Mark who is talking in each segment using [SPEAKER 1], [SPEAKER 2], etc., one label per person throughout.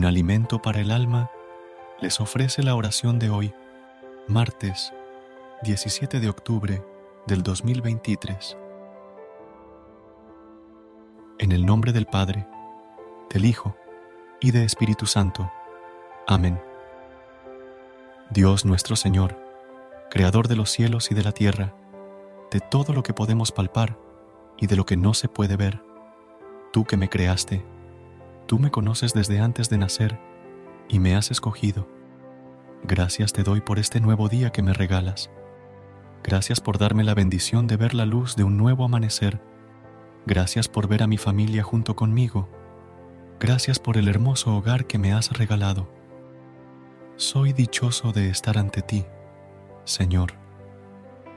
[SPEAKER 1] Un alimento para el alma, les ofrece la oración de hoy, martes 17 de octubre del 2023. En el nombre del Padre, del Hijo y del Espíritu Santo. Amén. Dios nuestro Señor, Creador de los cielos y de la tierra, de todo lo que podemos palpar y de lo que no se puede ver, tú que me creaste, Tú me conoces desde antes de nacer y me has escogido. Gracias te doy por este nuevo día que me regalas. Gracias por darme la bendición de ver la luz de un nuevo amanecer. Gracias por ver a mi familia junto conmigo. Gracias por el hermoso hogar que me has regalado. Soy dichoso de estar ante ti, Señor,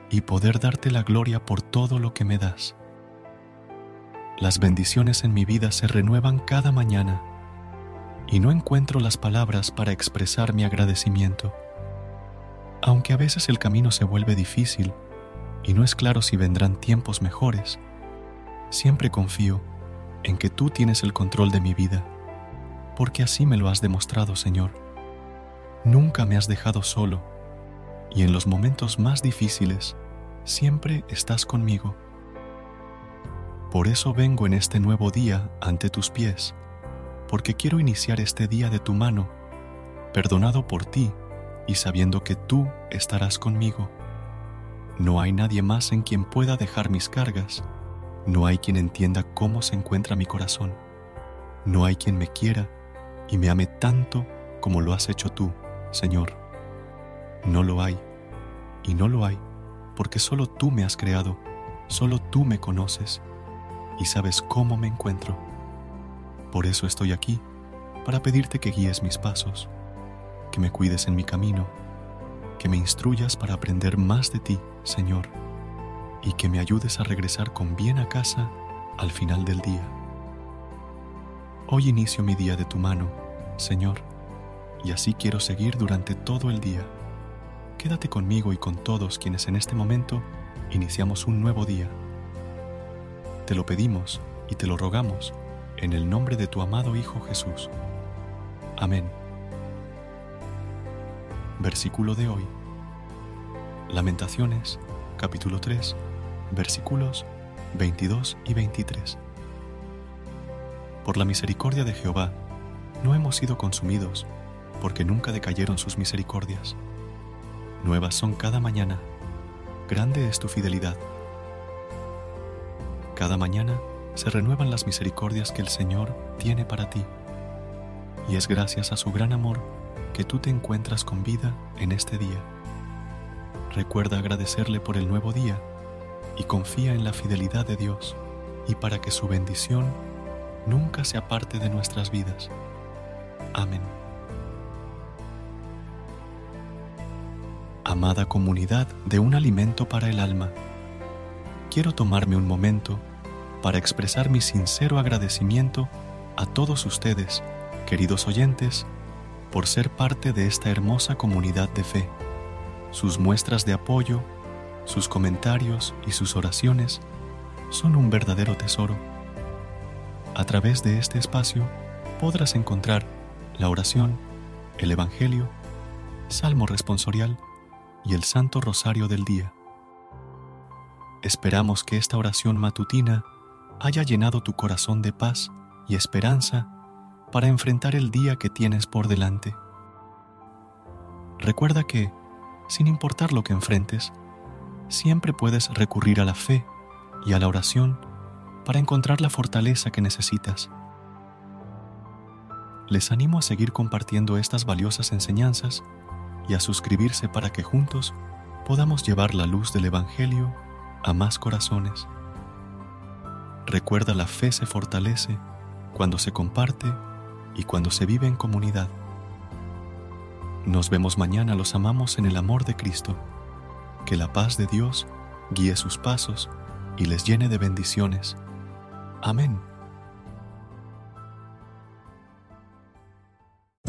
[SPEAKER 1] y poder darte la gloria por todo lo que me das. Las bendiciones en mi vida se renuevan cada mañana y no encuentro las palabras para expresar mi agradecimiento. Aunque a veces el camino se vuelve difícil y no es claro si vendrán tiempos mejores, siempre confío en que tú tienes el control de mi vida, porque así me lo has demostrado, Señor. Nunca me has dejado solo y en los momentos más difíciles siempre estás conmigo. Por eso vengo en este nuevo día ante tus pies, porque quiero iniciar este día de tu mano, perdonado por ti y sabiendo que tú estarás conmigo. No hay nadie más en quien pueda dejar mis cargas, no hay quien entienda cómo se encuentra mi corazón, no hay quien me quiera y me ame tanto como lo has hecho tú, Señor. No lo hay, y no lo hay, porque solo tú me has creado, solo tú me conoces y sabes cómo me encuentro. Por eso estoy aquí, para pedirte que guíes mis pasos, que me cuides en mi camino, que me instruyas para aprender más de ti, Señor, y que me ayudes a regresar con bien a casa al final del día. Hoy inicio mi día de tu mano, Señor, y así quiero seguir durante todo el día. Quédate conmigo y con todos quienes en este momento iniciamos un nuevo día te lo pedimos y te lo rogamos en el nombre de tu amado Hijo Jesús. Amén. Versículo de hoy. Lamentaciones, capítulo 3, versículos 22 y 23. Por la misericordia de Jehová, no hemos sido consumidos, porque nunca decayeron sus misericordias. Nuevas son cada mañana, grande es tu fidelidad. Cada mañana se renuevan las misericordias que el Señor tiene para ti. Y es gracias a su gran amor que tú te encuentras con vida en este día. Recuerda agradecerle por el nuevo día y confía en la fidelidad de Dios y para que su bendición nunca se aparte de nuestras vidas. Amén. Amada comunidad de un alimento para el alma, quiero tomarme un momento para expresar mi sincero agradecimiento a todos ustedes, queridos oyentes, por ser parte de esta hermosa comunidad de fe. Sus muestras de apoyo, sus comentarios y sus oraciones son un verdadero tesoro. A través de este espacio podrás encontrar la oración, el Evangelio, Salmo responsorial y el Santo Rosario del Día. Esperamos que esta oración matutina haya llenado tu corazón de paz y esperanza para enfrentar el día que tienes por delante. Recuerda que, sin importar lo que enfrentes, siempre puedes recurrir a la fe y a la oración para encontrar la fortaleza que necesitas. Les animo a seguir compartiendo estas valiosas enseñanzas y a suscribirse para que juntos podamos llevar la luz del Evangelio a más corazones. Recuerda la fe se fortalece cuando se comparte y cuando se vive en comunidad. Nos vemos mañana, los amamos en el amor de Cristo. Que la paz de Dios guíe sus pasos y les llene de bendiciones. Amén.